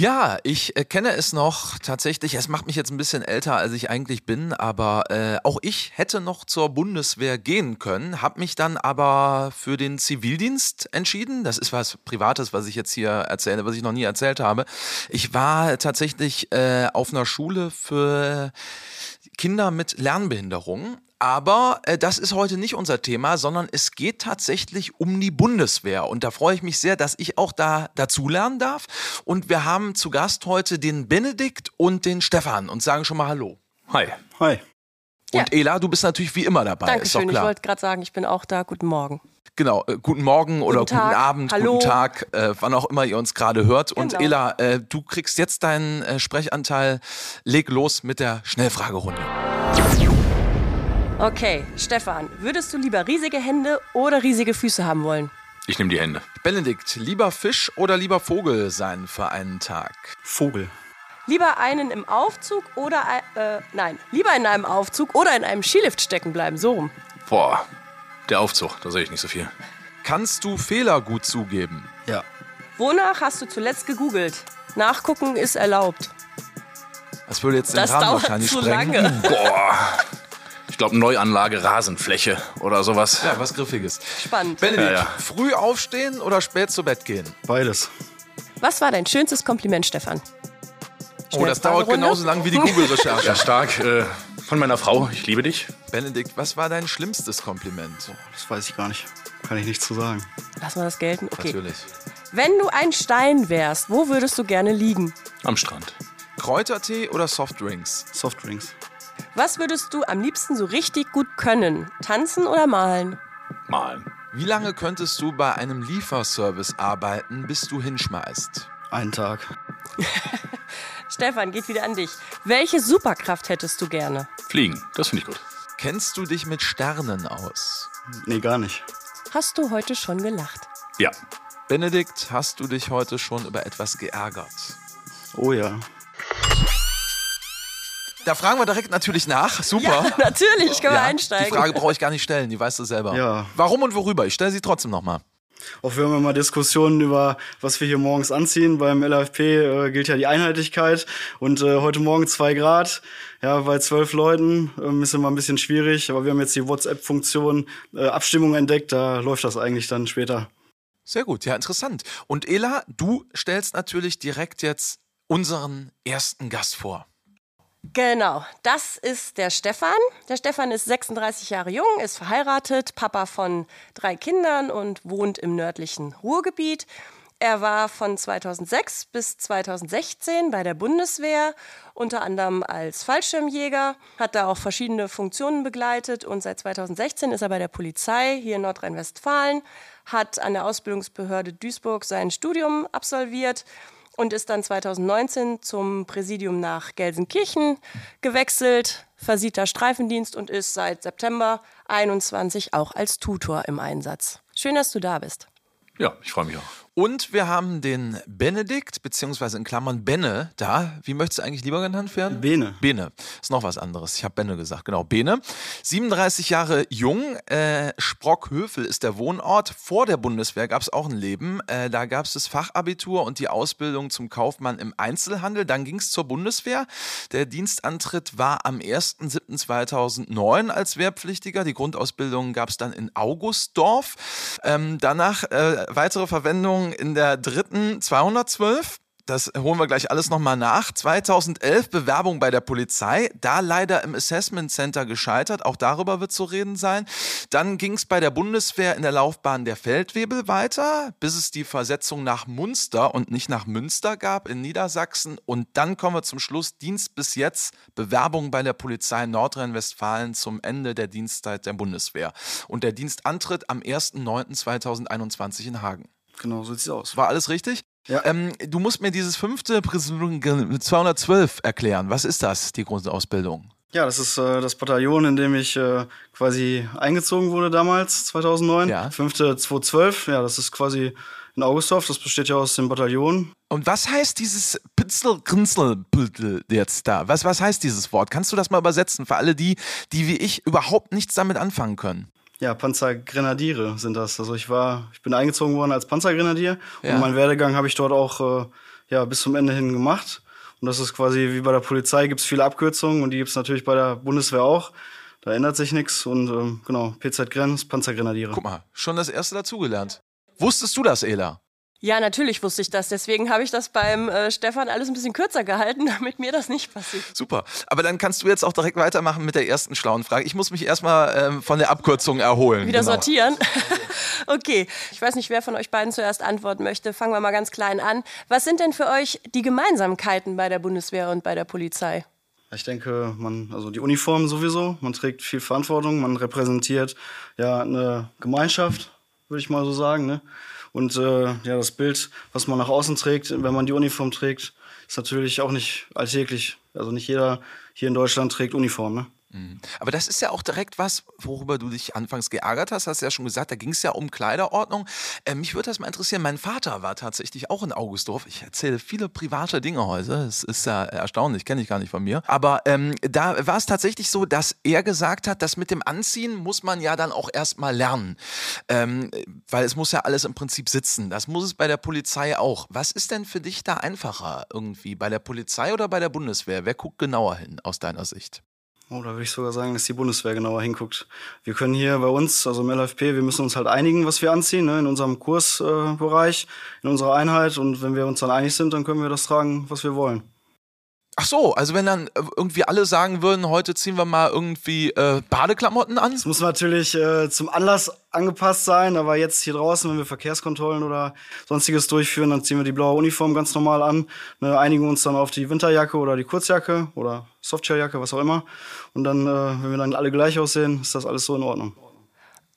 Ja, ich äh, kenne es noch tatsächlich. Es macht mich jetzt ein bisschen älter, als ich eigentlich bin, aber äh, auch ich hätte noch zur Bundeswehr gehen können, habe mich dann aber für den Zivildienst entschieden. Das ist was Privates, was ich jetzt hier erzähle, was ich noch nie erzählt habe. Ich war tatsächlich äh, auf einer Schule für Kinder mit Lernbehinderung aber äh, das ist heute nicht unser Thema, sondern es geht tatsächlich um die Bundeswehr. Und da freue ich mich sehr, dass ich auch da dazulernen darf. Und wir haben zu Gast heute den Benedikt und den Stefan und sagen schon mal Hallo. Hi. Hi. Und ja. Ela, du bist natürlich wie immer dabei. Dankeschön, ich wollte gerade sagen, ich bin auch da. Guten Morgen. Genau, äh, guten Morgen oder guten, guten Abend, Hallo. guten Tag, äh, wann auch immer ihr uns gerade hört. Genau. Und Ela, äh, du kriegst jetzt deinen äh, Sprechanteil. Leg los mit der Schnellfragerunde. Okay, Stefan, würdest du lieber riesige Hände oder riesige Füße haben wollen? Ich nehme die Hände. Benedikt, lieber Fisch oder lieber Vogel sein für einen Tag? Vogel. Lieber einen im Aufzug oder äh, nein, lieber in einem Aufzug oder in einem Skilift stecken bleiben, so rum. Boah, der Aufzug, da sehe ich nicht so viel. Kannst du Fehler gut zugeben? Ja. Wonach hast du zuletzt gegoogelt? Nachgucken ist erlaubt. Das würde jetzt den das Rahmen wahrscheinlich zu sprengen. Lange. Boah glaube, Neuanlage, Rasenfläche oder sowas. Ja, was Griffiges. Spannend. Benedikt, ja, ja. früh aufstehen oder spät zu Bett gehen? Beides. Was war dein schönstes Kompliment, Stefan? oh, das dauert genauso lang wie die Google-Recherche. ja, stark. Äh, von meiner Frau, ich liebe dich. Benedikt, was war dein schlimmstes Kompliment? Oh, das weiß ich gar nicht. Kann ich nichts zu sagen. Lass mal das gelten. Okay. Natürlich. Wenn du ein Stein wärst, wo würdest du gerne liegen? Am Strand. Kräutertee oder Softdrinks? Softdrinks. Was würdest du am liebsten so richtig gut können? Tanzen oder malen? Malen. Wie lange könntest du bei einem Lieferservice arbeiten, bis du hinschmeißt? Einen Tag. Stefan, geht wieder an dich. Welche Superkraft hättest du gerne? Fliegen, das finde ich gut. Kennst du dich mit Sternen aus? Nee, gar nicht. Hast du heute schon gelacht? Ja. Benedikt, hast du dich heute schon über etwas geärgert? Oh ja. Da fragen wir direkt natürlich nach. Super. Ja, natürlich, können wir einsteigen. Die Frage brauche ich gar nicht stellen, die weißt du selber. Ja. Warum und worüber? Ich stelle sie trotzdem nochmal. Auch wir haben immer Diskussionen über, was wir hier morgens anziehen. Beim LFP äh, gilt ja die Einheitlichkeit. Und äh, heute Morgen zwei Grad. Ja, bei zwölf Leuten ähm, ist immer ein bisschen schwierig. Aber wir haben jetzt die WhatsApp-Funktion äh, Abstimmung entdeckt. Da läuft das eigentlich dann später. Sehr gut, ja, interessant. Und Ela, du stellst natürlich direkt jetzt unseren ersten Gast vor. Genau, das ist der Stefan. Der Stefan ist 36 Jahre jung, ist verheiratet, Papa von drei Kindern und wohnt im nördlichen Ruhrgebiet. Er war von 2006 bis 2016 bei der Bundeswehr, unter anderem als Fallschirmjäger, hat da auch verschiedene Funktionen begleitet und seit 2016 ist er bei der Polizei hier in Nordrhein-Westfalen, hat an der Ausbildungsbehörde Duisburg sein Studium absolviert und ist dann 2019 zum Präsidium nach Gelsenkirchen gewechselt, versieht da Streifendienst und ist seit September 21 auch als Tutor im Einsatz. Schön, dass du da bist. Ja, ich freue mich auch. Und wir haben den Benedikt, beziehungsweise in Klammern Benne da. Wie möchtest du eigentlich lieber genannt werden? Bene. Bene. Ist noch was anderes. Ich habe Benne gesagt. Genau, Bene. 37 Jahre jung. Äh, Sprockhövel ist der Wohnort. Vor der Bundeswehr gab es auch ein Leben. Äh, da gab es das Fachabitur und die Ausbildung zum Kaufmann im Einzelhandel. Dann ging es zur Bundeswehr. Der Dienstantritt war am 1.7.2009 als Wehrpflichtiger. Die Grundausbildung gab es dann in Augustdorf. Ähm, danach äh, weitere Verwendung In der dritten 212. Das holen wir gleich alles nochmal nach. 2011 Bewerbung bei der Polizei, da leider im Assessment Center gescheitert. Auch darüber wird zu reden sein. Dann ging es bei der Bundeswehr in der Laufbahn der Feldwebel weiter, bis es die Versetzung nach Munster und nicht nach Münster gab in Niedersachsen. Und dann kommen wir zum Schluss. Dienst bis jetzt, Bewerbung bei der Polizei Nordrhein-Westfalen zum Ende der Dienstzeit der Bundeswehr. Und der Dienstantritt am 1.9.2021 in Hagen. Genau, so sieht es aus. War alles richtig? Ja. Ähm, du musst mir dieses fünfte Präsidium 212 erklären. Was ist das, die Grundausbildung? Ja, das ist äh, das Bataillon, in dem ich äh, quasi eingezogen wurde damals, 2009. Ja. Fünfte 212, ja, das ist quasi in Augustdorf, das besteht ja aus dem Bataillon. Und was heißt dieses Pitzel Grinzel jetzt da? Was, was heißt dieses Wort? Kannst du das mal übersetzen für alle die, die wie ich überhaupt nichts damit anfangen können? Ja, Panzergrenadiere sind das. Also ich war, ich bin eingezogen worden als Panzergrenadier Ja. und meinen Werdegang habe ich dort auch äh, ja bis zum Ende hin gemacht. Und das ist quasi wie bei der Polizei gibt es viele Abkürzungen und die gibt es natürlich bei der Bundeswehr auch. Da ändert sich nichts und ähm, genau, PZ Grenz, Panzergrenadiere. Guck mal, schon das erste dazugelernt. Wusstest du das, Ela? Ja, natürlich wusste ich das. Deswegen habe ich das beim äh, Stefan alles ein bisschen kürzer gehalten, damit mir das nicht passiert. Super. Aber dann kannst du jetzt auch direkt weitermachen mit der ersten schlauen Frage. Ich muss mich erstmal ähm, von der Abkürzung erholen. Wieder genau. sortieren. okay. Ich weiß nicht, wer von euch beiden zuerst antworten möchte. Fangen wir mal ganz klein an. Was sind denn für euch die Gemeinsamkeiten bei der Bundeswehr und bei der Polizei? Ich denke, man, also die Uniform sowieso, man trägt viel Verantwortung, man repräsentiert ja eine Gemeinschaft, würde ich mal so sagen. Ne? Und äh, ja, das Bild, was man nach außen trägt, wenn man die Uniform trägt, ist natürlich auch nicht alltäglich. Also nicht jeder hier in Deutschland trägt Uniform. Ne? Mhm. Aber das ist ja auch direkt was, worüber du dich anfangs geärgert hast. Hast ja schon gesagt, da ging es ja um Kleiderordnung. Äh, mich würde das mal interessieren. Mein Vater war tatsächlich auch in Augustdorf. Ich erzähle viele private Dinge heute. Es ist ja erstaunlich, kenne ich gar nicht von mir. Aber ähm, da war es tatsächlich so, dass er gesagt hat, dass mit dem Anziehen muss man ja dann auch erstmal lernen. Ähm, weil es muss ja alles im Prinzip sitzen. Das muss es bei der Polizei auch. Was ist denn für dich da einfacher irgendwie? Bei der Polizei oder bei der Bundeswehr? Wer guckt genauer hin aus deiner Sicht? Oh, da würde ich sogar sagen, dass die Bundeswehr genauer hinguckt. Wir können hier bei uns, also im LFP, wir müssen uns halt einigen, was wir anziehen, ne, in unserem Kursbereich, äh, in unserer Einheit. Und wenn wir uns dann einig sind, dann können wir das tragen, was wir wollen. Ach so, also wenn dann äh, irgendwie alle sagen würden, heute ziehen wir mal irgendwie äh, Badeklamotten an? Es muss natürlich äh, zum Anlass angepasst sein, aber jetzt hier draußen, wenn wir Verkehrskontrollen oder sonstiges durchführen, dann ziehen wir die blaue Uniform ganz normal an, ne, einigen uns dann auf die Winterjacke oder die Kurzjacke oder Softshelljacke, was auch immer. Und dann, äh, wenn wir dann alle gleich aussehen, ist das alles so in Ordnung.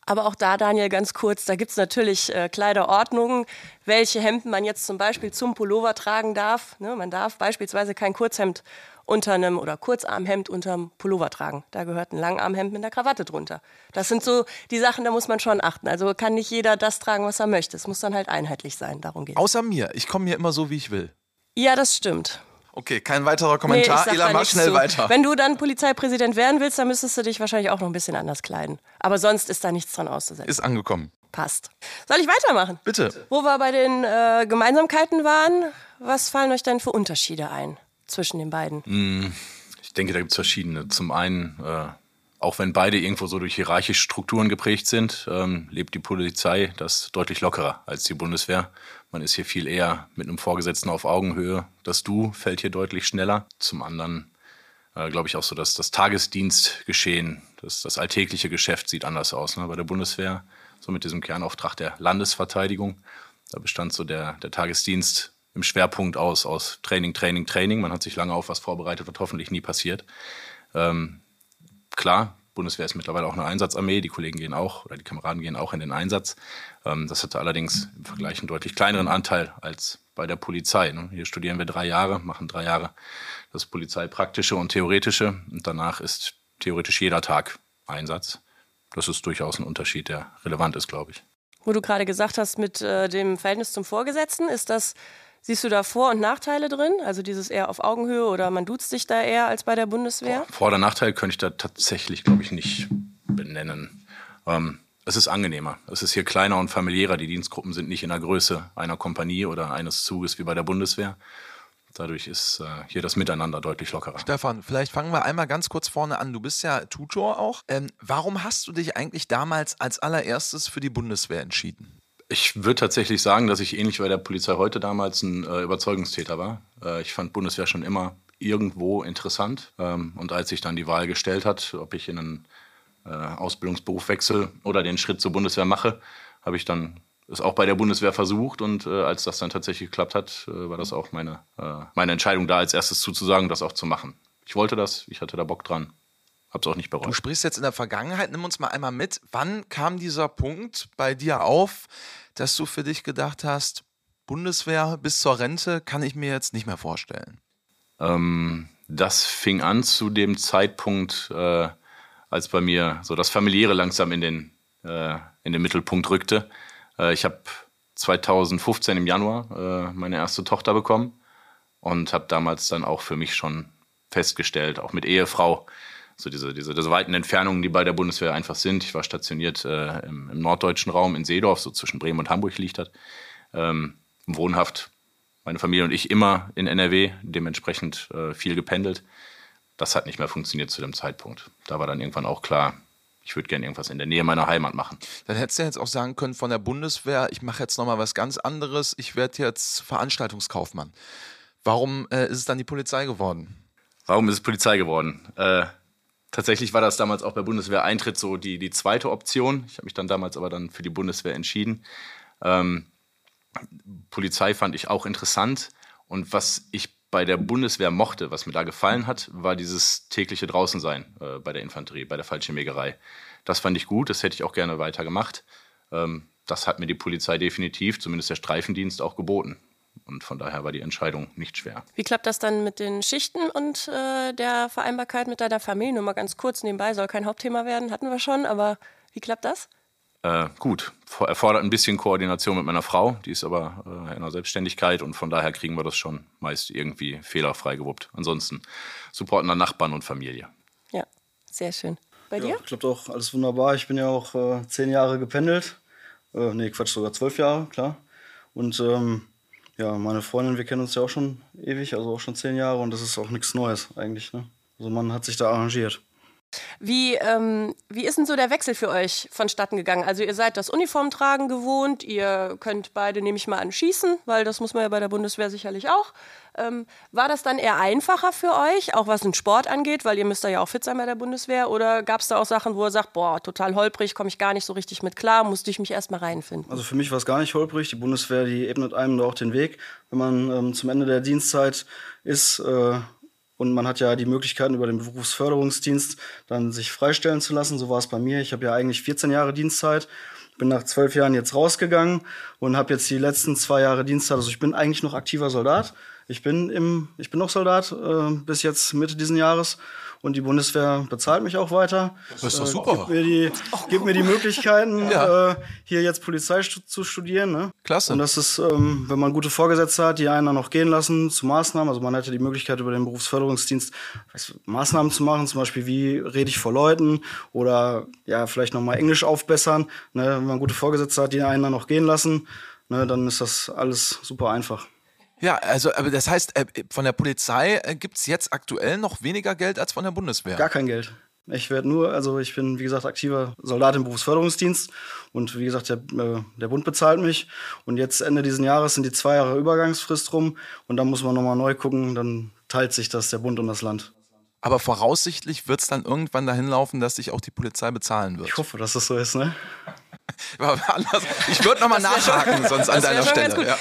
Aber auch da, Daniel, ganz kurz, da gibt es natürlich äh, Kleiderordnungen, welche Hemden man jetzt zum Beispiel zum Pullover tragen darf. Ne, man darf beispielsweise kein Kurzhemd unter einem oder Kurzarmhemd unter einem Pullover tragen. Da gehört ein Langarmhemd mit einer Krawatte drunter. Das sind so die Sachen, da muss man schon achten. Also kann nicht jeder das tragen, was er möchte. Es muss dann halt einheitlich sein. Darum geht Außer mir. Ich komme hier immer so, wie ich will. Ja, das stimmt. Okay, kein weiterer Kommentar. Nee, Ela, mach schnell zu. weiter. Wenn du dann Polizeipräsident werden willst, dann müsstest du dich wahrscheinlich auch noch ein bisschen anders kleiden. Aber sonst ist da nichts dran auszusetzen. Ist angekommen. Passt. Soll ich weitermachen? Bitte. Wo wir bei den äh, Gemeinsamkeiten waren, was fallen euch denn für Unterschiede ein zwischen den beiden? Hm, ich denke, da gibt es verschiedene. Zum einen, äh, auch wenn beide irgendwo so durch hierarchische Strukturen geprägt sind, ähm, lebt die Polizei das deutlich lockerer als die Bundeswehr. Man ist hier viel eher mit einem Vorgesetzten auf Augenhöhe. Das Du fällt hier deutlich schneller. Zum anderen äh, glaube ich auch so, dass das Tagesdienstgeschehen, das, das alltägliche Geschäft sieht anders aus. Ne? Bei der Bundeswehr, so mit diesem Kernauftrag der Landesverteidigung, da bestand so der, der Tagesdienst im Schwerpunkt aus, aus Training, Training, Training. Man hat sich lange auf was vorbereitet, was hoffentlich nie passiert. Ähm, klar, Bundeswehr ist mittlerweile auch eine Einsatzarmee, die Kollegen gehen auch oder die Kameraden gehen auch in den Einsatz. Ähm, das hatte allerdings im Vergleich einen deutlich kleineren Anteil als bei der Polizei. Ne? Hier studieren wir drei Jahre, machen drei Jahre das Polizeipraktische und Theoretische und danach ist theoretisch jeder Tag Einsatz. Das ist durchaus ein Unterschied, der relevant ist, glaube ich. Wo du gerade gesagt hast, mit äh, dem Verhältnis zum Vorgesetzten, ist das Siehst du da Vor- und Nachteile drin? Also dieses eher auf Augenhöhe oder man duzt sich da eher als bei der Bundeswehr? Vor- oder Nachteil könnte ich da tatsächlich, glaube ich, nicht benennen. Ähm, es ist angenehmer. Es ist hier kleiner und familiärer. Die Dienstgruppen sind nicht in der Größe einer Kompanie oder eines Zuges wie bei der Bundeswehr. Dadurch ist äh, hier das Miteinander deutlich lockerer. Stefan, vielleicht fangen wir einmal ganz kurz vorne an. Du bist ja Tutor auch. Ähm, warum hast du dich eigentlich damals als allererstes für die Bundeswehr entschieden? Ich würde tatsächlich sagen, dass ich ähnlich wie bei der Polizei heute damals ein äh, Überzeugungstäter war. Äh, ich fand Bundeswehr schon immer irgendwo interessant. Ähm, und als sich dann die Wahl gestellt hat, ob ich in einen äh, Ausbildungsberuf wechsle oder den Schritt zur Bundeswehr mache, habe ich dann es auch bei der Bundeswehr versucht. Und äh, als das dann tatsächlich geklappt hat, äh, war das auch meine, äh, meine Entscheidung, da als erstes zuzusagen, das auch zu machen. Ich wollte das, ich hatte da Bock dran. Hab's auch nicht bereut. Du sprichst jetzt in der Vergangenheit, nimm uns mal einmal mit. Wann kam dieser Punkt bei dir auf, dass du für dich gedacht hast, Bundeswehr bis zur Rente kann ich mir jetzt nicht mehr vorstellen? Ähm, das fing an zu dem Zeitpunkt, äh, als bei mir so das Familiäre langsam in den, äh, in den Mittelpunkt rückte. Äh, ich habe 2015 im Januar äh, meine erste Tochter bekommen und habe damals dann auch für mich schon festgestellt, auch mit Ehefrau, so diese, diese, diese weiten Entfernungen, die bei der Bundeswehr einfach sind. Ich war stationiert äh, im, im, norddeutschen Raum in Seedorf, so zwischen Bremen und Hamburg liegt das. Ähm, wohnhaft meine Familie und ich immer in NRW, dementsprechend äh, viel gependelt. Das hat nicht mehr funktioniert zu dem Zeitpunkt. Da war dann irgendwann auch klar, ich würde gerne irgendwas in der Nähe meiner Heimat machen. Dann hättest du jetzt auch sagen können von der Bundeswehr, ich mache jetzt nochmal was ganz anderes, ich werde jetzt Veranstaltungskaufmann. Warum äh, ist es dann die Polizei geworden? Warum ist es Polizei geworden? Äh, tatsächlich war das damals auch bei Bundeswehr-Eintritt so die, die zweite Option. Ich habe mich dann damals aber dann für die Bundeswehr entschieden. Ähm, Polizei fand ich auch interessant. Und was ich bei der Bundeswehr mochte, was mir da gefallen hat, war dieses tägliche Draußensein äh, bei der Infanterie, bei der Fallschirmjägerei. Das fand ich gut, das hätte ich auch gerne weiter gemacht. Ähm, das hat mir die Polizei definitiv, zumindest der Streifendienst, auch geboten. Und von daher war die Entscheidung nicht schwer. Wie klappt das dann mit den Schichten und äh, der Vereinbarkeit mit deiner Familie? Nur mal ganz kurz nebenbei, soll kein Hauptthema werden, hatten wir schon, aber wie klappt das? Äh, gut, erfordert ein bisschen Koordination mit meiner Frau, die ist aber äh, in der Selbstständigkeit und von daher kriegen wir das schon meist irgendwie fehlerfrei gewuppt. Ansonsten supporten dann Nachbarn und Familie. Ja, sehr schön. Bei ja, dir? Klappt auch alles wunderbar. Ich bin ja auch äh, zehn Jahre gependelt. Äh, nee, Quatsch, sogar zwölf Jahre, klar. Und ähm, ja, meine Freundin, wir kennen uns ja auch schon ewig, also auch schon zehn Jahre und das ist auch nichts Neues eigentlich. Ne? Also man hat sich da arrangiert. Wie, ähm, wie ist denn so der Wechsel für euch vonstatten gegangen? Also ihr seid das Uniformtragen gewohnt, ihr könnt beide, nehme ich mal an, schießen, weil das muss man ja bei der Bundeswehr sicherlich auch. Ähm, war das dann eher einfacher für euch, auch was den Sport angeht, weil ihr müsst da ja auch fit sein bei der Bundeswehr? Oder gab es da auch Sachen, wo ihr sagt, boah, total holprig, komme ich gar nicht so richtig mit klar, musste ich mich erstmal reinfinden? Also für mich war es gar nicht holprig. Die Bundeswehr, die ebnet einem da auch den Weg. Wenn man ähm, zum Ende der Dienstzeit ist, äh, und man hat ja die Möglichkeiten über den Berufsförderungsdienst dann sich freistellen zu lassen. So war es bei mir. Ich habe ja eigentlich 14 Jahre Dienstzeit, bin nach zwölf Jahren jetzt rausgegangen und habe jetzt die letzten zwei Jahre Dienstzeit. Also ich bin eigentlich noch aktiver Soldat. Ich bin im, ich bin noch Soldat äh, bis jetzt Mitte diesen Jahres und die Bundeswehr bezahlt mich auch weiter. Das ist doch super. Äh, gibt mir die, gibt mir die Möglichkeiten, Ja. äh, hier jetzt Polizei stu- zu studieren. Ne? Klasse. Und das ist, ähm, wenn man gute Vorgesetzte hat, die einen dann noch gehen lassen zu Maßnahmen. Also man hätte die Möglichkeit über den Berufsförderungsdienst weiß, Maßnahmen zu machen, zum Beispiel wie rede ich vor Leuten oder ja vielleicht nochmal Englisch aufbessern. Ne? Wenn man gute Vorgesetzte hat, die einen dann noch gehen lassen, ne, dann ist das alles super einfach. Ja, also aber das heißt, äh, von der Polizei äh, gibt es jetzt aktuell noch weniger Geld als von der Bundeswehr. Gar kein Geld. Ich werde nur, also ich bin, wie gesagt, aktiver Soldat im Berufsförderungsdienst und wie gesagt, der, äh, der Bund bezahlt mich. Und jetzt Ende diesen Jahres sind die zwei Jahre Übergangsfrist rum und dann muss man nochmal neu gucken, dann teilt sich das der Bund und das Land. Aber voraussichtlich wird es dann irgendwann dahin laufen, dass sich auch die Polizei bezahlen wird. Ich hoffe, dass das so ist, ne? Ich würde nochmal nachhaken, sonst an deiner Stelle. Ja.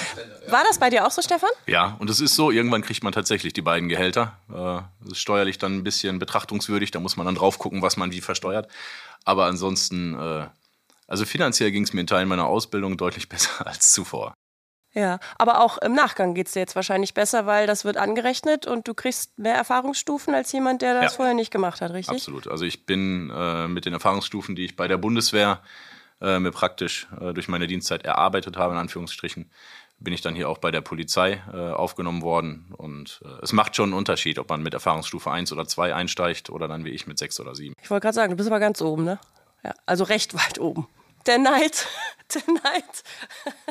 War das bei dir auch so, Stefan? Ja, und es ist so, irgendwann kriegt man tatsächlich die beiden Gehälter. Äh, Das ist steuerlich dann ein bisschen betrachtungswürdig, da muss man dann drauf gucken, was man wie versteuert. Aber ansonsten, äh, also finanziell ging es mir in Teilen meiner Ausbildung deutlich besser als zuvor. Ja, aber auch im Nachgang geht es dir jetzt wahrscheinlich besser, weil das wird angerechnet und du kriegst mehr Erfahrungsstufen als jemand, der das Ja. vorher nicht gemacht hat, richtig? Absolut. Also ich bin äh, mit den Erfahrungsstufen, die ich bei der Bundeswehr äh, mir praktisch äh, durch meine Dienstzeit erarbeitet habe, in Anführungsstrichen, bin ich dann hier auch bei der Polizei äh, aufgenommen worden. Und äh, es macht schon einen Unterschied, ob man mit Erfahrungsstufe 1 oder 2 einsteigt oder dann wie ich mit 6 oder 7. Ich wollte gerade sagen, du bist aber ganz oben, ne? Ja, also recht weit oben. Der Neid, der Neid.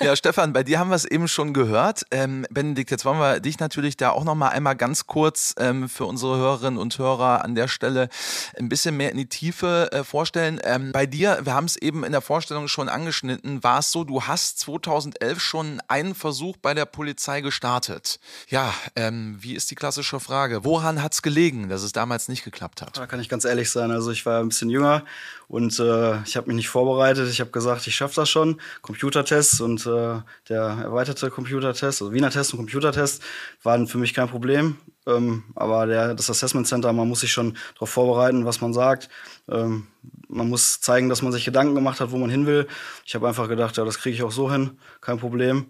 Ja, Stefan, bei dir haben wir es eben schon gehört. Ähm, Benedikt, jetzt wollen wir dich natürlich da auch noch mal einmal ganz kurz ähm, für unsere Hörerinnen und Hörer an der Stelle ein bisschen mehr in die Tiefe äh, vorstellen. Ähm, bei dir, wir haben es eben in der Vorstellung schon angeschnitten, war es so, du hast 2011 schon einen Versuch bei der Polizei gestartet. Ja, ähm, wie ist die klassische Frage? Woran hat es gelegen, dass es damals nicht geklappt hat? Da kann ich ganz ehrlich sein. Also ich war ein bisschen jünger und äh, ich habe mich nicht vorbereitet. Ich habe gesagt, ich schaffe das schon. Computertests und äh, der erweiterte Computertest, also Wiener Test und Computertest, waren für mich kein Problem. Ähm, aber der, das Assessment Center, man muss sich schon darauf vorbereiten, was man sagt. Ähm, man muss zeigen, dass man sich Gedanken gemacht hat, wo man hin will. Ich habe einfach gedacht, ja, das kriege ich auch so hin, kein Problem.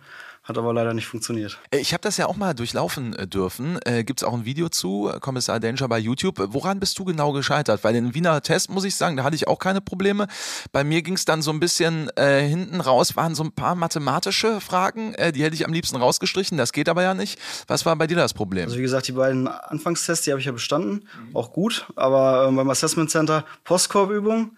Hat aber leider nicht funktioniert. Äh, Ich habe das ja auch mal durchlaufen äh, dürfen. Äh, Gibt es auch ein Video zu, äh, Kommissar Danger bei YouTube. Äh, Woran bist du genau gescheitert? Weil den Wiener Test, muss ich sagen, da hatte ich auch keine Probleme. Bei mir ging es dann so ein bisschen äh, hinten raus, waren so ein paar mathematische Fragen, äh, die hätte ich am liebsten rausgestrichen. Das geht aber ja nicht. Was war bei dir das Problem? Also wie gesagt, die beiden Anfangstests, die habe ich ja bestanden, auch gut. Aber ähm, beim Assessment Center Postkorbübung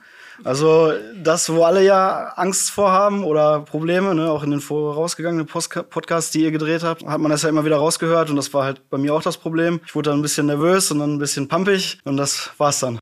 Also das, wo alle ja Angst vorhaben oder Probleme, ne, auch in den vorausgegangenen Podcasts, die ihr gedreht habt, hat man das ja immer wieder rausgehört und das war halt bei mir auch das Problem. Ich wurde dann ein bisschen nervös und dann ein bisschen pumpig und das war's dann.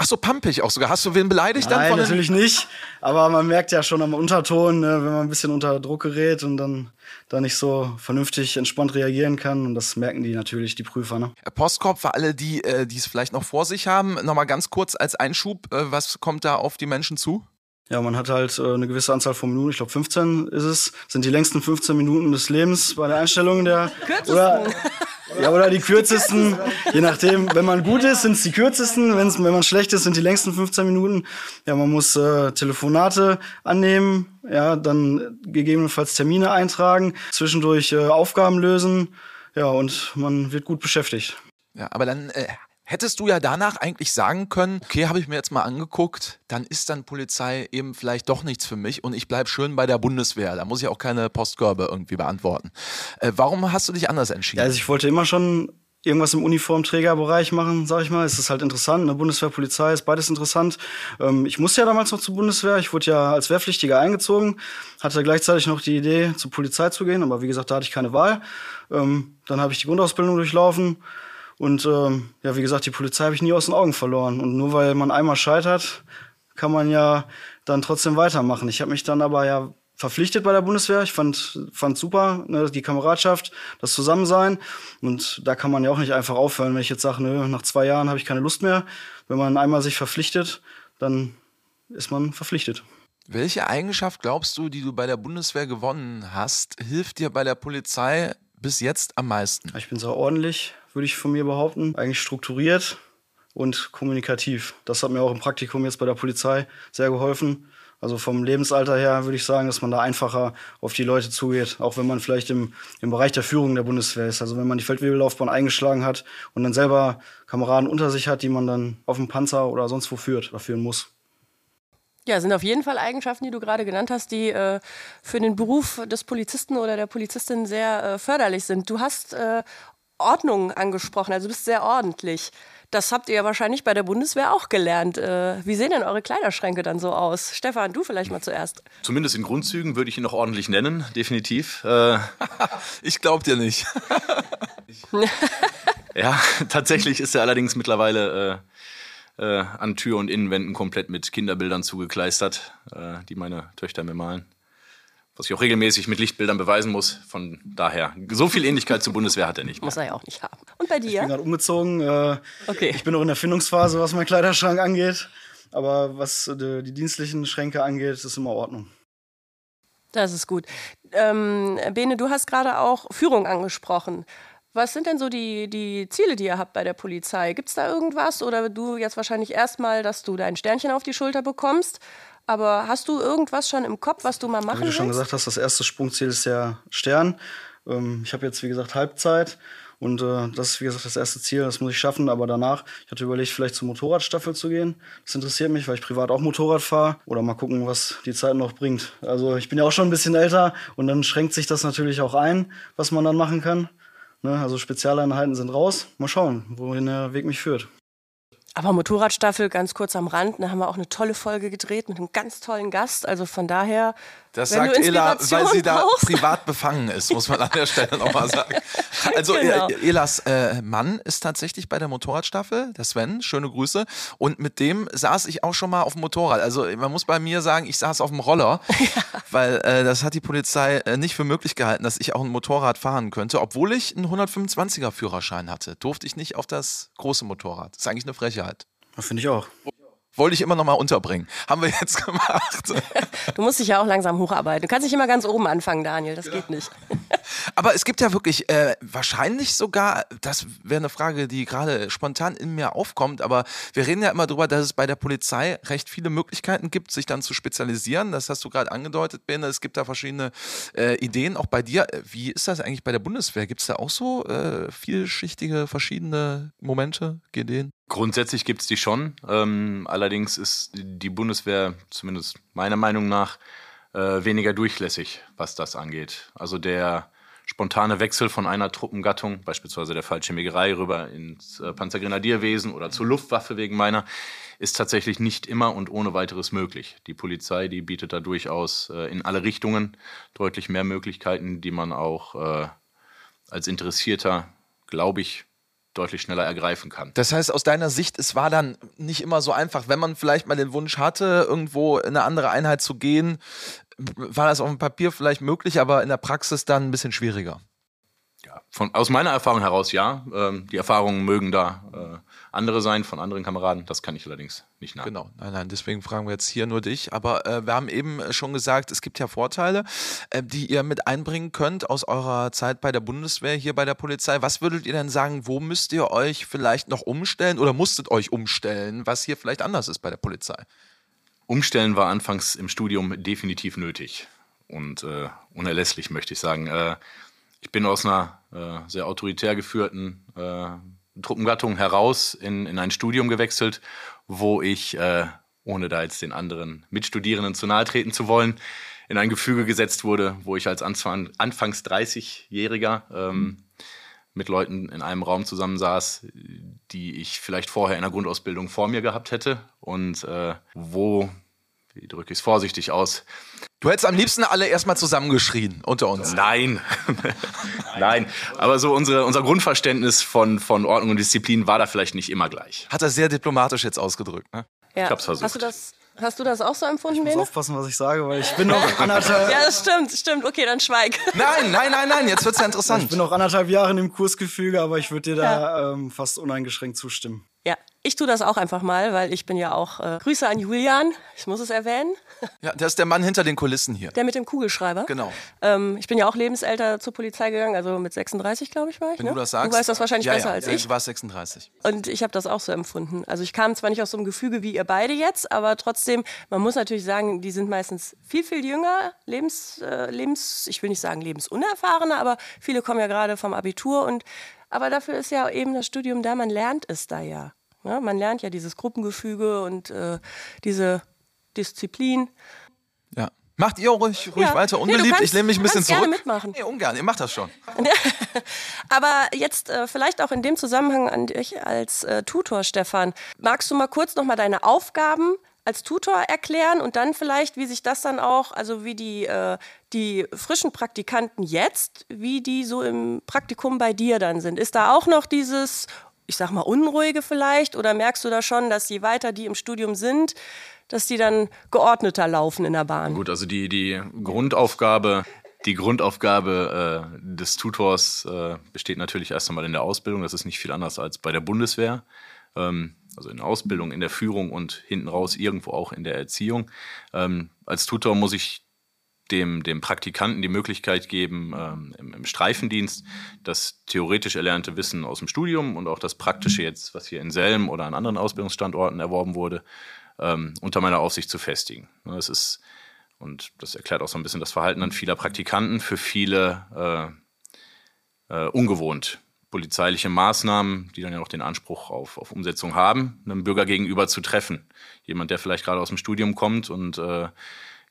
Ach so, pampig auch sogar. Hast du wen beleidigt Nein, dann? Von natürlich nicht. Aber man merkt ja schon am Unterton, ne, wenn man ein bisschen unter Druck gerät und dann da nicht so vernünftig entspannt reagieren kann. Und das merken die natürlich, die Prüfer. Ne? Postkorb für alle, die äh, es vielleicht noch vor sich haben. Nochmal ganz kurz als Einschub, äh, was kommt da auf die Menschen zu? Ja, man hat halt äh, eine gewisse Anzahl von Minuten, ich glaube 15 ist es, sind die längsten 15 Minuten des Lebens bei der Einstellung der Kürzesten. oder ja oder die kürzesten, je nachdem, wenn man gut ist, sind es die kürzesten, wenn's, wenn man schlecht ist, sind die längsten 15 Minuten. Ja, man muss äh, Telefonate annehmen, ja, dann gegebenenfalls Termine eintragen, zwischendurch äh, Aufgaben lösen, ja, und man wird gut beschäftigt. Ja, aber dann äh, hättest du ja danach eigentlich sagen können, okay, habe ich mir jetzt mal angeguckt, dann ist dann Polizei eben vielleicht doch nichts für mich und ich bleibe schön bei der Bundeswehr. Da muss ich auch keine Postkörbe irgendwie beantworten. Äh, warum hast du dich anders entschieden? Ja, also ich wollte immer schon irgendwas im Uniformträgerbereich machen, sag ich mal. Es ist halt interessant. Eine Bundeswehr, Polizei ist beides interessant. Ähm, ich musste ja damals noch zur Bundeswehr. Ich wurde ja als Wehrpflichtiger eingezogen, hatte gleichzeitig noch die Idee, zur Polizei zu gehen, aber wie gesagt, da hatte ich keine Wahl. Ähm, dann habe ich die Grundausbildung durchlaufen und ähm, ja, wie gesagt, die Polizei habe ich nie aus den Augen verloren. Und nur weil man einmal scheitert, kann man ja dann trotzdem weitermachen. Ich habe mich dann aber ja verpflichtet bei der Bundeswehr. Ich fand fand super ne, die Kameradschaft, das Zusammensein. Und da kann man ja auch nicht einfach aufhören, wenn ich jetzt sage, nö, nach zwei Jahren habe ich keine Lust mehr. Wenn man einmal sich verpflichtet, dann ist man verpflichtet. Welche Eigenschaft glaubst du, die du bei der Bundeswehr gewonnen hast, hilft dir bei der Polizei bis jetzt am meisten? Ich bin sehr ordentlich, würde ich von mir behaupten. Eigentlich strukturiert und kommunikativ. Das hat mir auch im Praktikum jetzt bei der Polizei sehr geholfen. Also vom Lebensalter her würde ich sagen, dass man da einfacher auf die Leute zugeht, auch wenn man vielleicht im, im Bereich der Führung der Bundeswehr ist. Also wenn man die Feldwebellaufbahn eingeschlagen hat und dann selber Kameraden unter sich hat, die man dann auf dem Panzer oder sonst wo führt oder führen muss. Ja, sind auf jeden Fall Eigenschaften, die du gerade genannt hast, die äh, für den Beruf des Polizisten oder der Polizistin sehr äh, förderlich sind. Du hast äh, Ordnung angesprochen, also du bist sehr ordentlich. Das habt ihr ja wahrscheinlich bei der Bundeswehr auch gelernt. Äh, wie sehen denn eure Kleiderschränke dann so aus? Stefan, du vielleicht mal zuerst. Zumindest in Grundzügen würde ich ihn noch ordentlich nennen, definitiv. Äh, ich glaub dir nicht. ja, tatsächlich ist er allerdings mittlerweile äh, äh, an Tür und Innenwänden komplett mit Kinderbildern zugekleistert, äh, die meine Töchter mir malen was ich auch regelmäßig mit Lichtbildern beweisen muss. Von daher, so viel Ähnlichkeit zur Bundeswehr hat er nicht. Mehr. Muss er ja auch nicht haben. Und bei dir? Ich bin gerade umgezogen. Äh, okay. Ich bin noch in der Findungsphase, was mein Kleiderschrank angeht. Aber was die, die dienstlichen Schränke angeht, ist immer Ordnung. Das ist gut. Ähm, Bene, du hast gerade auch Führung angesprochen. Was sind denn so die, die Ziele, die ihr habt bei der Polizei? Gibt es da irgendwas? Oder du jetzt wahrscheinlich erstmal, dass du dein Sternchen auf die Schulter bekommst? Aber hast du irgendwas schon im Kopf, was du mal machen willst? Wie du schon gesagt hast, das erste Sprungziel ist der Stern. Ähm, ich habe jetzt, wie gesagt, Halbzeit. Und äh, das ist, wie gesagt, das erste Ziel, das muss ich schaffen. Aber danach, ich hatte überlegt, vielleicht zur Motorradstaffel zu gehen. Das interessiert mich, weil ich privat auch Motorrad fahre. Oder mal gucken, was die Zeit noch bringt. Also ich bin ja auch schon ein bisschen älter und dann schränkt sich das natürlich auch ein, was man dann machen kann. Ne? Also Spezialeinheiten sind raus. Mal schauen, wohin der Weg mich führt. Aber Motorradstaffel, ganz kurz am Rand, da haben wir auch eine tolle Folge gedreht mit einem ganz tollen Gast. Also von daher. Das sagt Ela, weil sie da brauchst. privat befangen ist, muss man an der Stelle nochmal sagen. Also genau. Elas äh, Mann ist tatsächlich bei der Motorradstaffel, der Sven, schöne Grüße. Und mit dem saß ich auch schon mal auf dem Motorrad. Also man muss bei mir sagen, ich saß auf dem Roller, ja. weil äh, das hat die Polizei äh, nicht für möglich gehalten, dass ich auch ein Motorrad fahren könnte. Obwohl ich einen 125er Führerschein hatte, durfte ich nicht auf das große Motorrad. Das ist eigentlich eine Frechheit. Finde ich auch wollte ich immer noch mal unterbringen. Haben wir jetzt gemacht. Du musst dich ja auch langsam hocharbeiten. Du kannst nicht immer ganz oben anfangen, Daniel. Das ja. geht nicht. Aber es gibt ja wirklich äh, wahrscheinlich sogar, das wäre eine Frage, die gerade spontan in mir aufkommt, aber wir reden ja immer darüber, dass es bei der Polizei recht viele Möglichkeiten gibt, sich dann zu spezialisieren. Das hast du gerade angedeutet, Bene. Es gibt da verschiedene äh, Ideen, auch bei dir. Wie ist das eigentlich bei der Bundeswehr? Gibt es da auch so äh, vielschichtige, verschiedene Momente, Ideen? Grundsätzlich gibt es die schon. Ähm, allerdings ist die Bundeswehr, zumindest meiner Meinung nach, äh, weniger durchlässig, was das angeht. Also der spontane Wechsel von einer Truppengattung, beispielsweise der Fallschirmjägerei, rüber ins äh, Panzergrenadierwesen oder zur Luftwaffe wegen meiner, ist tatsächlich nicht immer und ohne weiteres möglich. Die Polizei, die bietet da durchaus äh, in alle Richtungen deutlich mehr Möglichkeiten, die man auch äh, als Interessierter, glaube ich, deutlich schneller ergreifen kann. Das heißt, aus deiner Sicht, es war dann nicht immer so einfach, wenn man vielleicht mal den Wunsch hatte, irgendwo in eine andere Einheit zu gehen, war das auf dem Papier vielleicht möglich, aber in der Praxis dann ein bisschen schwieriger. Ja, von, aus meiner Erfahrung heraus ja. Ähm, die Erfahrungen mögen da äh, andere sein von anderen Kameraden. Das kann ich allerdings nicht nach. Genau, nein, nein, deswegen fragen wir jetzt hier nur dich. Aber äh, wir haben eben schon gesagt, es gibt ja Vorteile, äh, die ihr mit einbringen könnt aus eurer Zeit bei der Bundeswehr, hier bei der Polizei. Was würdet ihr denn sagen, wo müsst ihr euch vielleicht noch umstellen oder musstet euch umstellen, was hier vielleicht anders ist bei der Polizei? Umstellen war anfangs im Studium definitiv nötig und äh, unerlässlich, möchte ich sagen. Äh, ich bin aus einer äh, sehr autoritär geführten äh, Truppengattung heraus in, in ein Studium gewechselt, wo ich, äh, ohne da jetzt den anderen Mitstudierenden zu nahe treten zu wollen, in ein Gefüge gesetzt wurde, wo ich als Anfang, anfangs 30-Jähriger ähm, mit Leuten in einem Raum zusammensaß, die ich vielleicht vorher in der Grundausbildung vor mir gehabt hätte und äh, wo, wie drücke ich es vorsichtig aus, Du hättest am liebsten alle erstmal zusammengeschrien unter uns. Nein. Nein. Aber so unsere, unser Grundverständnis von, von Ordnung und Disziplin war da vielleicht nicht immer gleich. Hat er sehr diplomatisch jetzt ausgedrückt, ne? Ja. Ich hab's versucht. Hast du das, hast du das auch so empfunden, Ich muss Bene? aufpassen, was ich sage, weil ich bin noch anderthalb, Ja, das stimmt, stimmt. Okay, dann schweig. Nein, nein, nein, nein, jetzt wird's ja ich interessant. bin noch anderthalb Jahre in dem Kursgefüge, aber ich würde dir da ähm, fast uneingeschränkt zustimmen. Ja, ich tue das auch einfach mal, weil ich bin ja auch. Äh, Grüße an Julian, ich muss es erwähnen. Ja, der ist der Mann hinter den Kulissen hier. Der mit dem Kugelschreiber. Genau. Ähm, ich bin ja auch lebensälter zur Polizei gegangen, also mit 36, glaube ich, war ich. Wenn ne? du das sagst. Du weißt das wahrscheinlich ja, besser ja, als ja, ich. Du warst 36. Und ich habe das auch so empfunden. Also ich kam zwar nicht aus so einem Gefüge wie ihr beide jetzt, aber trotzdem, man muss natürlich sagen, die sind meistens viel, viel jünger, lebens, äh, lebens ich will nicht sagen lebensunerfahrener, aber viele kommen ja gerade vom Abitur und aber dafür ist ja eben das Studium da, man lernt es da ja. Ja man lernt ja dieses Gruppengefüge und äh, diese Disziplin. Ja. Macht ihr ruhig, ruhig Ja. weiter. Nee, Unbeliebt, kannst- ich lehne mich ein bisschen kannst gerne zurück. mitmachen. Nee, ungern, ihr macht das schon. Aber jetzt äh, vielleicht auch in dem Zusammenhang an dich als äh, Tutor, Stefan. Magst du mal kurz nochmal deine Aufgaben als Tutor erklären und dann vielleicht, wie sich das dann auch, also wie die, äh, die frischen Praktikanten jetzt, wie die so im Praktikum bei dir dann sind? Ist da auch noch dieses, ich sag mal, Unruhige vielleicht? Oder merkst du da schon, dass je weiter die im Studium sind, dass die dann geordneter laufen in der Bahn? Gut, also die, die Grundaufgabe, die Grundaufgabe äh, des Tutors äh, besteht natürlich erst einmal in der Ausbildung. Das ist nicht viel anders als bei der Bundeswehr. Ähm, also in der Ausbildung, in der Führung und hinten raus irgendwo auch in der Erziehung. Ähm, als Tutor muss ich dem, dem Praktikanten die Möglichkeit geben, ähm, im, im Streifendienst das theoretisch erlernte Wissen aus dem Studium und auch das Praktische jetzt, was hier in Selm oder an anderen Ausbildungsstandorten erworben wurde, ähm, unter meiner Aufsicht zu festigen. Ne, Das ist, und das erklärt auch so ein bisschen das Verhalten an vieler Praktikanten, für viele äh, äh, ungewohnt. Polizeiliche Maßnahmen, die dann ja auch den Anspruch auf, auf Umsetzung haben, einem Bürger gegenüber zu treffen. Jemand, der vielleicht gerade aus dem Studium kommt und äh,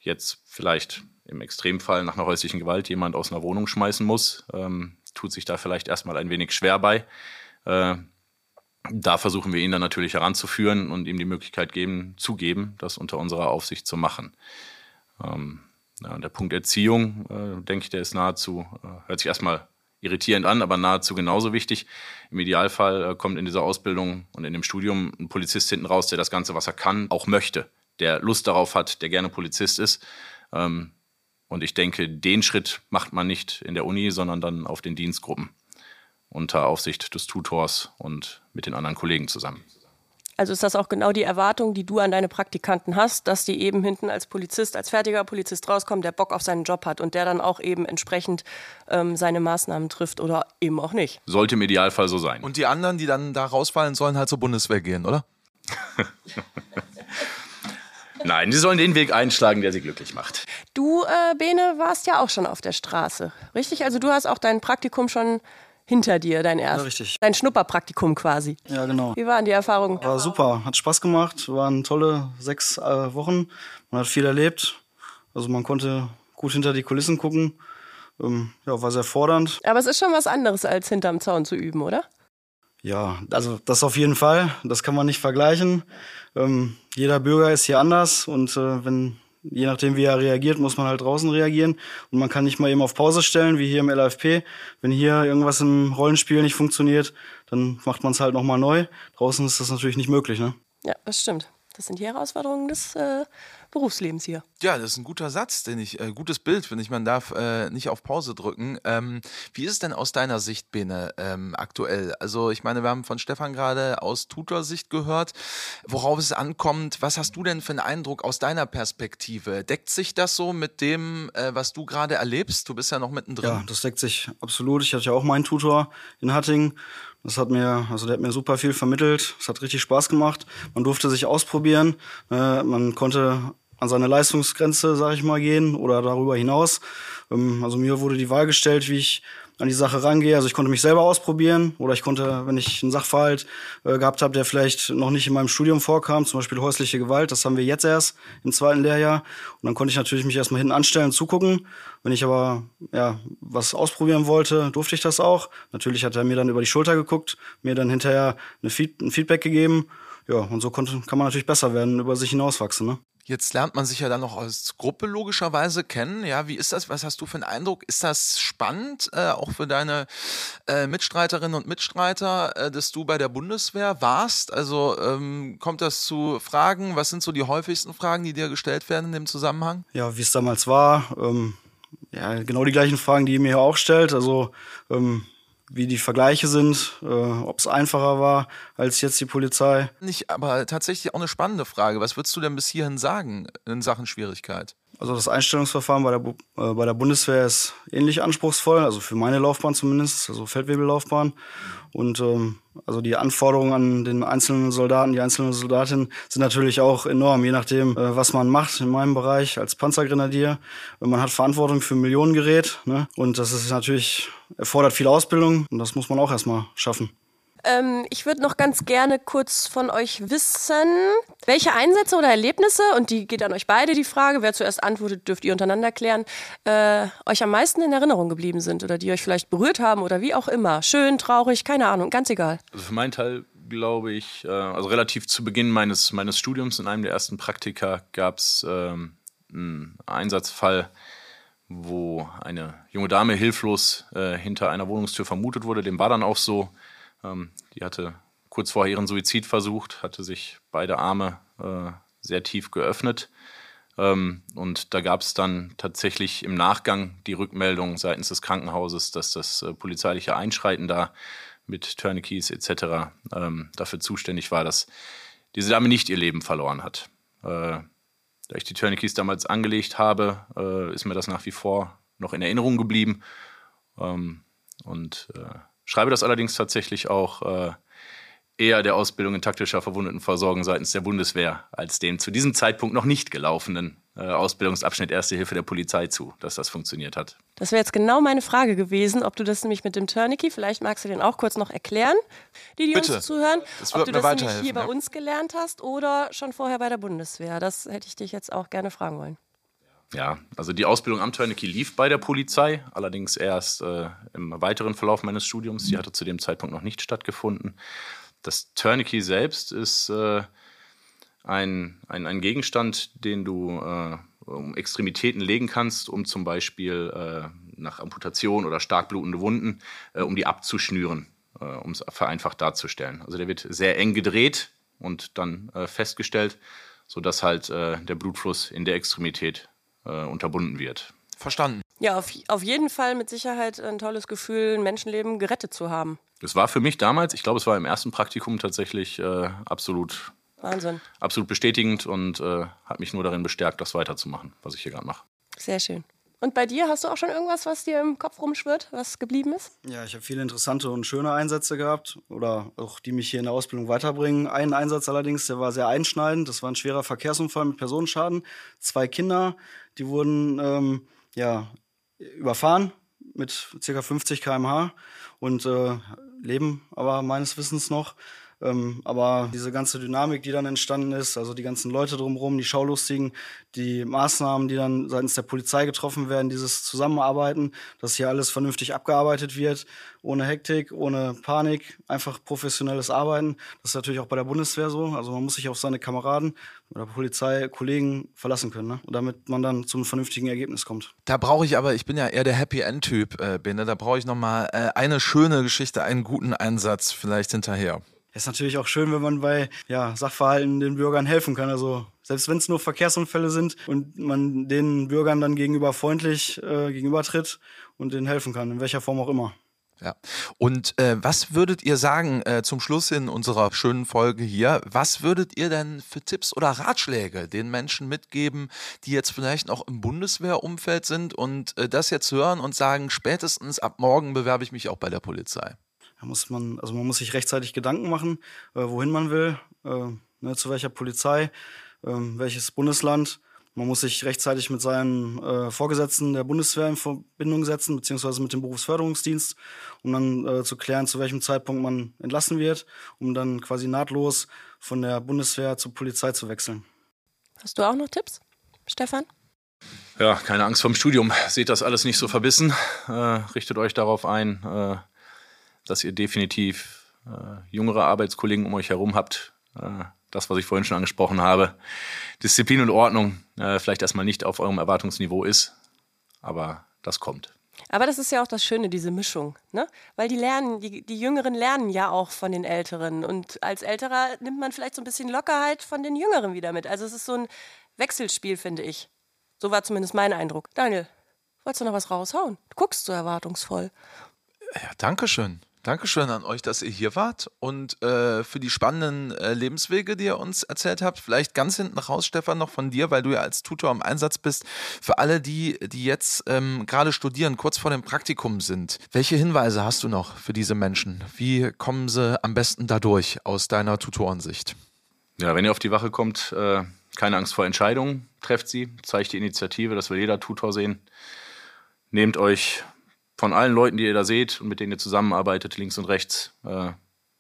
jetzt vielleicht im Extremfall nach einer häuslichen Gewalt jemand aus einer Wohnung schmeißen muss, ähm, tut sich da vielleicht erstmal ein wenig schwer bei. Äh, da versuchen wir ihn dann natürlich heranzuführen und ihm die Möglichkeit geben, zu geben, das unter unserer Aufsicht zu machen. Ähm, ja, der Punkt Erziehung, äh, denke ich, der ist nahezu, äh, hört sich erstmal irritierend an, aber nahezu genauso wichtig. Im Idealfall äh, kommt in dieser Ausbildung und in dem Studium ein Polizist hinten raus, der das Ganze, was er kann, auch möchte, der Lust darauf hat, der gerne Polizist ist. Ähm, und ich denke, den Schritt macht man nicht in der Uni, sondern dann auf den Dienstgruppen unter Aufsicht des Tutors und mit den anderen Kollegen zusammen. Also ist das auch genau die Erwartung, die du an deine Praktikanten hast, dass die eben hinten als Polizist, als fertiger Polizist rauskommen, der Bock auf seinen Job hat und der dann auch eben entsprechend ähm, seine Maßnahmen trifft oder eben auch nicht. Sollte im Idealfall so sein. Und die anderen, die dann da rausfallen, sollen halt zur Bundeswehr gehen, oder? Nein, sie sollen den Weg einschlagen, der sie glücklich macht. Du, äh, Bene, warst ja auch schon auf der Straße, richtig? Also du hast auch dein Praktikum schon hinter dir, dein erst, richtig. dein Schnupperpraktikum quasi. Ja, genau. Wie waren die Erfahrungen? War super, hat Spaß gemacht, waren tolle sechs äh, Wochen. Man hat viel erlebt. Also man konnte gut hinter die Kulissen gucken. Ähm, ja, war sehr fordernd. Aber es ist schon was anderes, als hinterm Zaun zu üben, oder? Ja, also das auf jeden Fall. Das kann man nicht vergleichen. Ähm, jeder Bürger ist hier anders und äh, wenn je nachdem, wie er reagiert, muss man halt draußen reagieren. Und man kann nicht mal eben auf Pause stellen, wie hier im LAFP. Wenn hier irgendwas im Rollenspiel nicht funktioniert, dann macht man es halt nochmal neu. Draußen ist das natürlich nicht möglich, ne? Ja, das stimmt. Das sind die Herausforderungen des äh, Berufslebens hier. Ja, das ist ein guter Satz, den ich, äh, gutes Bild, finde ich, man darf äh, nicht auf Pause drücken. Ähm, wie ist es denn aus deiner Sicht, Bene, ähm, aktuell? Also, ich meine, wir haben von Stefan gerade aus Tutorsicht gehört, worauf es ankommt. Was hast du denn für einen Eindruck aus deiner Perspektive? Deckt sich das so mit dem, äh, was du gerade erlebst? Du bist ja noch mittendrin. Ja, das deckt sich absolut. Ich hatte ja auch meinen Tutor in Hattingen. Das hat mir, also der hat mir super viel vermittelt. Es hat richtig Spaß gemacht. Man durfte sich ausprobieren. Äh, man konnte an seine Leistungsgrenze, sag ich mal, gehen oder darüber hinaus. Ähm, also mir wurde die Wahl gestellt, wie ich an die Sache rangehe. Also ich konnte mich selber ausprobieren oder ich konnte, wenn ich einen Sachverhalt äh, gehabt habe, der vielleicht noch nicht in meinem Studium vorkam, zum Beispiel häusliche Gewalt, das haben wir jetzt erst im zweiten Lehrjahr. Und dann konnte ich natürlich mich erstmal hinten anstellen, zugucken. Wenn ich aber ja was ausprobieren wollte, durfte ich das auch. Natürlich hat er mir dann über die Schulter geguckt, mir dann hinterher Feed ein Feedback gegeben. Ja, und so konnte, kann man natürlich besser werden, über sich hinauswachsen. Ne? Jetzt lernt man sich ja dann noch als Gruppe logischerweise kennen. Ja, wie ist das? Was hast du für einen Eindruck? Ist das spannend, äh, auch für deine äh, Mitstreiterinnen und Mitstreiter, äh, dass du bei der Bundeswehr warst? Also ähm, kommt das zu Fragen? Was sind so die häufigsten Fragen, die dir gestellt werden in dem Zusammenhang? Ja, wie es damals war. Ähm, ja, genau die gleichen Fragen, die ihr mir auch stellt. Also ähm, wie die Vergleiche sind, äh, ob es einfacher war als jetzt die Polizei. Nicht, aber tatsächlich auch eine spannende Frage. Was würdest du denn bis hierhin sagen in Sachen Schwierigkeit? Also das Einstellungsverfahren bei der, äh, bei der Bundeswehr ist ähnlich anspruchsvoll, also für meine Laufbahn zumindest, also Feldwebellaufbahn. Und ähm, also die Anforderungen an den einzelnen Soldaten, die einzelnen Soldatinnen sind natürlich auch enorm, je nachdem, äh, was man macht in meinem Bereich als Panzergrenadier. Man hat Verantwortung für Millionengerät ne? und das ist natürlich, erfordert viel Ausbildung und das muss man auch erstmal schaffen. Ähm, ich würde noch ganz gerne kurz von euch wissen, welche Einsätze oder Erlebnisse, und die geht an euch beide die Frage, wer zuerst antwortet, dürft ihr untereinander klären, äh, euch am meisten in Erinnerung geblieben sind oder die euch vielleicht berührt haben oder wie auch immer. Schön, traurig, keine Ahnung, ganz egal. Also für meinen Teil glaube ich, äh, also relativ zu Beginn meines, meines Studiums in einem der ersten Praktika gab es ähm, einen Einsatzfall, wo eine junge Dame hilflos äh, hinter einer Wohnungstür vermutet wurde. Dem war dann auch so. Ähm, die hatte kurz vorher ihren Suizid versucht, hatte sich beide Arme äh, sehr tief geöffnet. Ähm, und da gab es dann tatsächlich im Nachgang die Rückmeldung seitens des Krankenhauses, dass das äh, polizeiliche Einschreiten da mit Tourniquets etc. Ähm, dafür zuständig war, dass diese Dame nicht ihr Leben verloren hat. Äh, da ich die Tourniquets damals angelegt habe, äh, ist mir das nach wie vor noch in Erinnerung geblieben. Ähm, und äh, Schreibe das allerdings tatsächlich auch äh, eher der Ausbildung in taktischer Verwundetenversorgung seitens der Bundeswehr als dem zu diesem Zeitpunkt noch nicht gelaufenen äh, Ausbildungsabschnitt Erste Hilfe der Polizei zu, dass das funktioniert hat. Das wäre jetzt genau meine Frage gewesen, ob du das nämlich mit dem Tourniquet, vielleicht magst du den auch kurz noch erklären, die, die Bitte. uns zuhören, Das ob du das nämlich hier bei ja. uns gelernt hast oder schon vorher bei der Bundeswehr. Das hätte ich dich jetzt auch gerne fragen wollen. Ja, also die Ausbildung am Tourniquet lief bei der Polizei, allerdings erst äh, im weiteren Verlauf meines Studiums. Die hatte zu dem Zeitpunkt noch nicht stattgefunden. Das Tourniquet selbst ist äh, ein, ein, ein Gegenstand, den du äh, um Extremitäten legen kannst, um zum Beispiel äh, nach Amputation oder stark blutende Wunden, äh, um die abzuschnüren, äh, um es vereinfacht darzustellen. Also der wird sehr eng gedreht und dann festgestellt, sodass halt der Blutfluss in der Extremität äh, unterbunden wird. Verstanden. Ja, auf, auf jeden Fall mit Sicherheit ein tolles Gefühl, ein Menschenleben gerettet zu haben. Das war für mich damals, ich glaube, es war im ersten Praktikum tatsächlich äh, absolut, Wahnsinn. absolut bestätigend und äh, hat mich nur darin bestärkt, das weiterzumachen, was ich hier gerade mache. Sehr schön. Und bei dir hast du auch schon irgendwas, was dir im Kopf rumschwirrt, was geblieben ist? Ja, ich habe viele interessante und schöne Einsätze gehabt oder auch die mich hier in der Ausbildung weiterbringen. Ein Einsatz allerdings, der war sehr einschneidend. Das war ein schwerer Verkehrsunfall mit Personenschaden. Zwei Kinder, die wurden ähm, ja, überfahren mit ca. 50 km/h und äh, leben aber meines Wissens noch. Ähm, aber diese ganze Dynamik, die dann entstanden ist, also die ganzen Leute drumherum, die Schaulustigen, die Maßnahmen, die dann seitens der Polizei getroffen werden, dieses Zusammenarbeiten, dass hier alles vernünftig abgearbeitet wird, ohne Hektik, ohne Panik, einfach professionelles Arbeiten. Das ist natürlich auch bei der Bundeswehr so. Also man muss sich auf seine Kameraden oder Polizei, Kollegen verlassen können, ne? damit man dann zum vernünftigen Ergebnis kommt. Da brauche ich aber, ich bin ja eher der Happy End-Typ, äh, Bene, da brauche ich nochmal äh, eine schöne Geschichte, einen guten Einsatz vielleicht hinterher. Ist natürlich auch schön, wenn man bei ja, Sachverhalten den Bürgern helfen kann. Also selbst wenn es nur Verkehrsunfälle sind und man den Bürgern dann gegenüber freundlich äh, gegenübertritt und denen helfen kann, in welcher Form auch immer. Ja. Und äh, was würdet ihr sagen äh, zum Schluss in unserer schönen Folge hier? Was würdet ihr denn für Tipps oder Ratschläge den Menschen mitgeben, die jetzt vielleicht noch im Bundeswehrumfeld sind und äh, das jetzt hören und sagen, spätestens ab morgen bewerbe ich mich auch bei der Polizei? Da muss man, also man muss sich rechtzeitig Gedanken machen, äh, wohin man will, äh, ne, zu welcher Polizei, äh, welches Bundesland. Man muss sich rechtzeitig mit seinen äh, Vorgesetzten der Bundeswehr in Verbindung setzen, beziehungsweise mit dem Berufsförderungsdienst, um dann äh, zu klären, zu welchem Zeitpunkt man entlassen wird, um dann quasi nahtlos von der Bundeswehr zur Polizei zu wechseln. Hast du auch noch Tipps, Stefan? Ja, keine Angst vom Studium. Seht das alles nicht so verbissen. Äh, richtet euch darauf ein, äh, dass ihr definitiv äh, jüngere Arbeitskollegen um euch herum habt. Äh, das, was ich vorhin schon angesprochen habe. Disziplin und Ordnung äh, vielleicht erstmal nicht auf eurem Erwartungsniveau ist, aber das kommt. Aber das ist ja auch das Schöne, diese Mischung, ne? Weil die lernen, die, die Jüngeren lernen ja auch von den Älteren. Und als Älterer nimmt man vielleicht so ein bisschen Lockerheit von den Jüngeren wieder mit. Also es ist so ein Wechselspiel, finde ich. So war zumindest mein Eindruck. Daniel, wolltest du noch was raushauen? Du guckst so erwartungsvoll. Ja, danke schön. Dankeschön an euch, dass ihr hier wart und äh, für die spannenden äh, Lebenswege, die ihr uns erzählt habt. Vielleicht ganz hinten raus, Stefan, noch von dir, weil du ja als Tutor im Einsatz bist. Für alle, die, die jetzt ähm, gerade studieren, kurz vor dem Praktikum sind, welche Hinweise hast du noch für diese Menschen? Wie kommen sie am besten dadurch aus deiner Tutorensicht? Ja, wenn ihr auf die Wache kommt, äh, keine Angst vor Entscheidungen, trefft sie, zeigt die Initiative, das will jeder Tutor sehen. Nehmt euch von allen Leuten, die ihr da seht und mit denen ihr zusammenarbeitet, links und rechts, äh,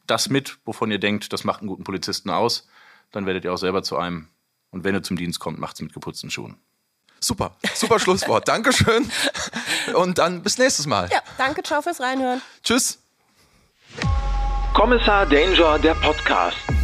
das mit, wovon ihr denkt, das macht einen guten Polizisten aus. Dann werdet ihr auch selber zu einem. Und wenn ihr zum Dienst kommt, macht es mit geputzten Schuhen. Super, super Schlusswort. Dankeschön. Und dann bis nächstes Mal. Ja, danke, ciao fürs Reinhören. Tschüss. Kommissar Danger, der Podcast.